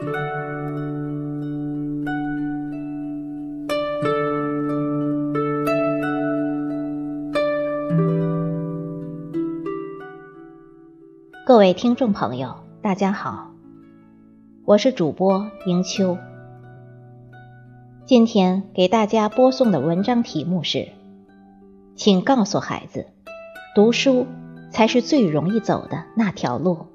各位听众朋友，大家好，我是主播迎秋。今天给大家播送的文章题目是：请告诉孩子，读书才是最容易走的那条路。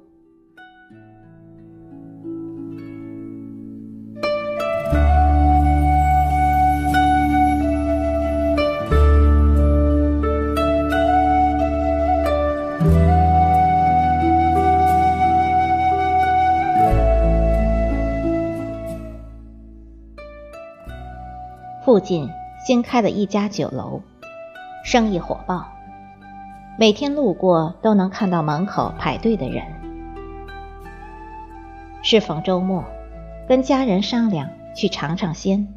附近新开了一家酒楼，生意火爆，每天路过都能看到门口排队的人。适逢周末，跟家人商量去尝尝鲜，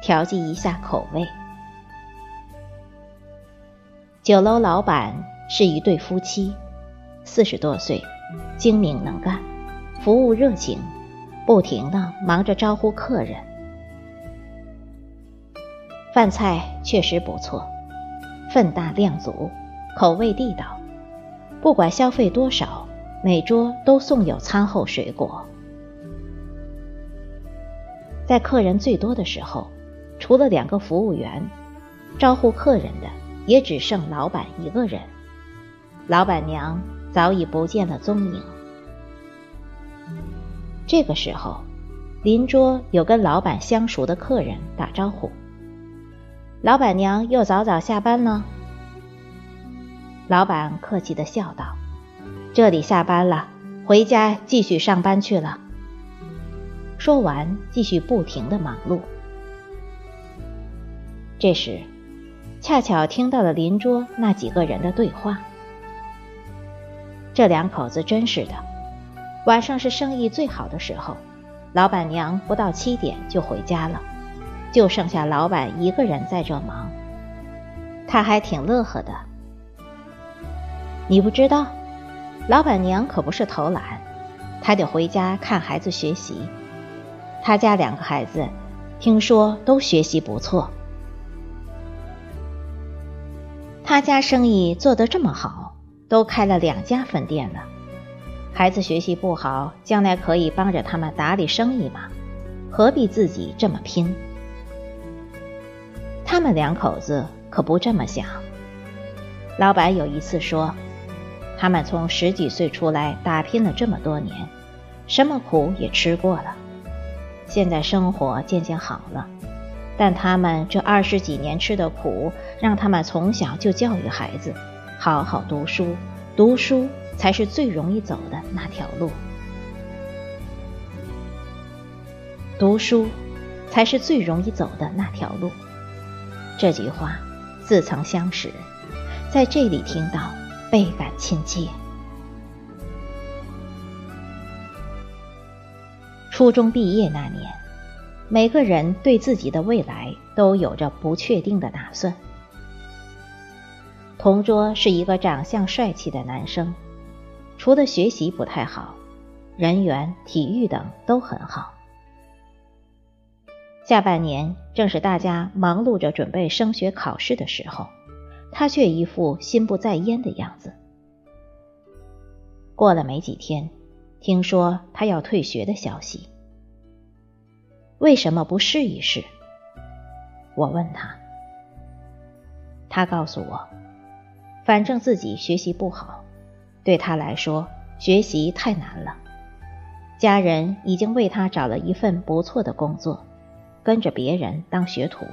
调剂一下口味。酒楼老板是一对夫妻，四十多岁，精明能干，服务热情，不停的忙着招呼客人。饭菜确实不错，分大量足，口味地道。不管消费多少，每桌都送有餐后水果。在客人最多的时候，除了两个服务员，招呼客人的也只剩老板一个人。老板娘早已不见了踪影。这个时候，邻桌有跟老板相熟的客人打招呼。老板娘又早早下班了。老板客气的笑道：“这里下班了，回家继续上班去了。”说完，继续不停的忙碌。这时，恰巧听到了邻桌那几个人的对话。这两口子真是的，晚上是生意最好的时候，老板娘不到七点就回家了。就剩下老板一个人在这忙，他还挺乐呵的。你不知道，老板娘可不是偷懒，她得回家看孩子学习。他家两个孩子，听说都学习不错。他家生意做得这么好，都开了两家分店了。孩子学习不好，将来可以帮着他们打理生意嘛，何必自己这么拼？他们两口子可不这么想。老板有一次说，他们从十几岁出来打拼了这么多年，什么苦也吃过了，现在生活渐渐好了，但他们这二十几年吃的苦，让他们从小就教育孩子，好好读书，读书才是最容易走的那条路，读书才是最容易走的那条路。这句话似曾相识，在这里听到，倍感亲切。初中毕业那年，每个人对自己的未来都有着不确定的打算。同桌是一个长相帅气的男生，除了学习不太好，人缘、体育等都很好。下半年正是大家忙碌着准备升学考试的时候，他却一副心不在焉的样子。过了没几天，听说他要退学的消息。为什么不试一试？我问他，他告诉我，反正自己学习不好，对他来说学习太难了，家人已经为他找了一份不错的工作。跟着别人当学徒，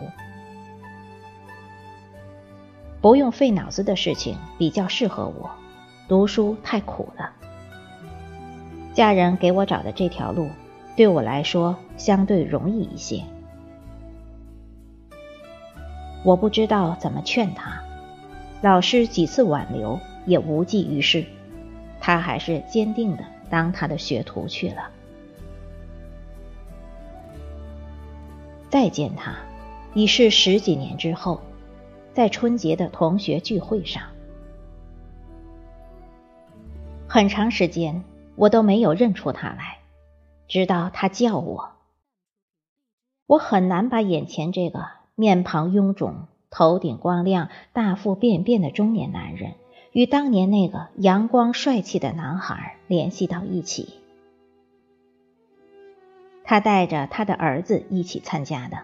不用费脑子的事情比较适合我。读书太苦了，家人给我找的这条路，对我来说相对容易一些。我不知道怎么劝他，老师几次挽留也无济于事，他还是坚定的当他的学徒去了。再见他，已是十几年之后，在春节的同学聚会上。很长时间，我都没有认出他来，直到他叫我。我很难把眼前这个面庞臃肿、头顶光亮、大腹便便的中年男人，与当年那个阳光帅气的男孩联系到一起。他带着他的儿子一起参加的，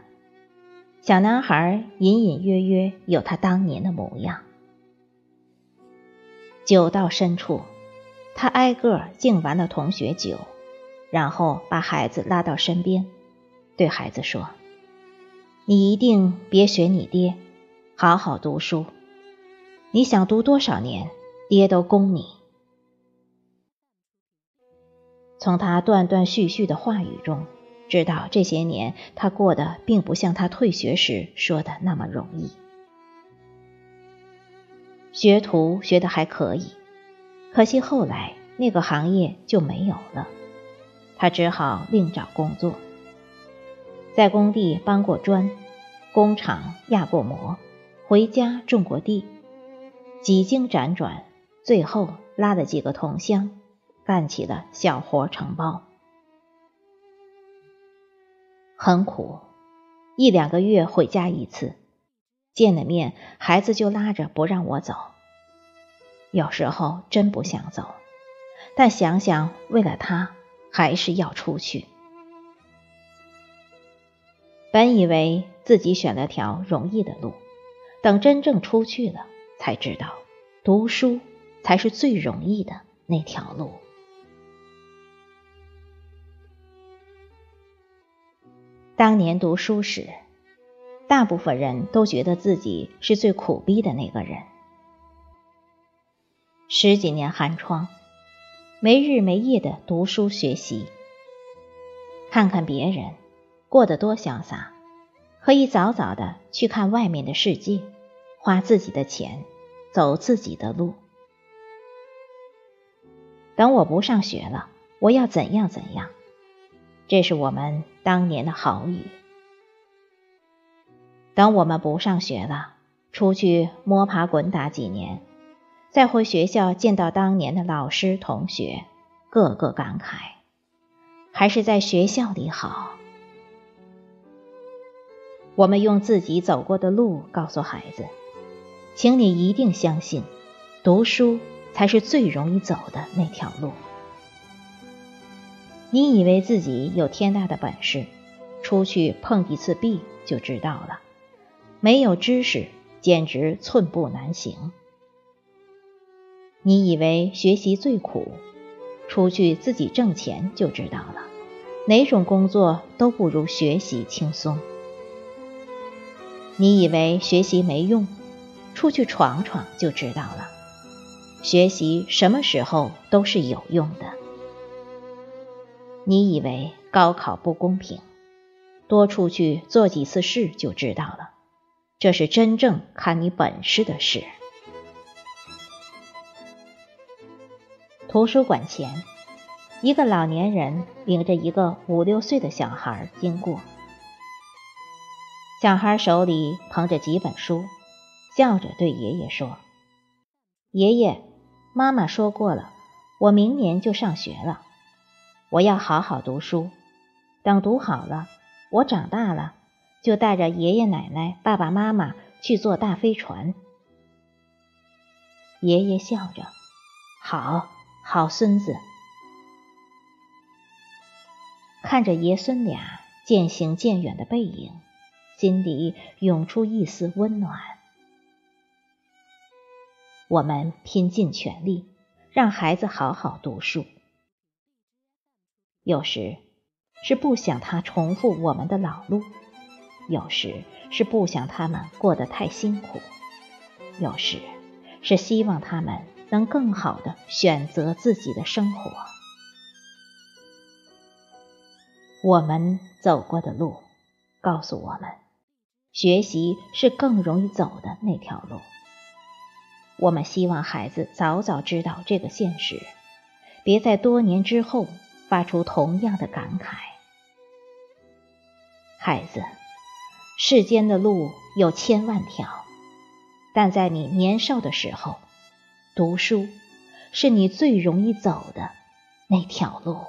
小男孩隐隐约约有他当年的模样。酒到深处，他挨个敬完了同学酒，然后把孩子拉到身边。对孩子说：“你一定别学你爹，好好读书。你想读多少年，爹都供你。”从他断断续续的话语中，知道这些年他过得并不像他退学时说的那么容易。学徒学的还可以，可惜后来那个行业就没有了，他只好另找工作。在工地搬过砖，工厂压过模，回家种过地，几经辗转，最后拉了几个同乡，干起了小活承包，很苦，一两个月回家一次，见了面，孩子就拉着不让我走，有时候真不想走，但想想为了他，还是要出去。本以为自己选了条容易的路，等真正出去了，才知道读书才是最容易的那条路。当年读书时，大部分人都觉得自己是最苦逼的那个人。十几年寒窗，没日没夜的读书学习，看看别人。过得多潇洒，可以早早的去看外面的世界，花自己的钱，走自己的路。等我不上学了，我要怎样怎样？这是我们当年的豪语。等我们不上学了，出去摸爬滚打几年，再回学校见到当年的老师同学，个个感慨，还是在学校里好。我们用自己走过的路告诉孩子，请你一定相信，读书才是最容易走的那条路。你以为自己有天大的本事，出去碰一次壁就知道了，没有知识简直寸步难行。你以为学习最苦，出去自己挣钱就知道了，哪种工作都不如学习轻松。你以为学习没用，出去闯闯就知道了。学习什么时候都是有用的。你以为高考不公平，多出去做几次事就知道了。这是真正看你本事的事。图书馆前，一个老年人领着一个五六岁的小孩经过。小孩手里捧着几本书，笑着对爷爷说：“爷爷，妈妈说过了，我明年就上学了。我要好好读书，等读好了，我长大了，就带着爷爷奶奶、爸爸妈妈去坐大飞船。”爷爷笑着：“好好孙子。”看着爷孙俩渐行渐远的背影。心里涌出一丝温暖。我们拼尽全力，让孩子好好读书。有时是不想他重复我们的老路，有时是不想他们过得太辛苦，有时是希望他们能更好的选择自己的生活。我们走过的路，告诉我们。学习是更容易走的那条路。我们希望孩子早早知道这个现实，别在多年之后发出同样的感慨。孩子，世间的路有千万条，但在你年少的时候，读书是你最容易走的那条路。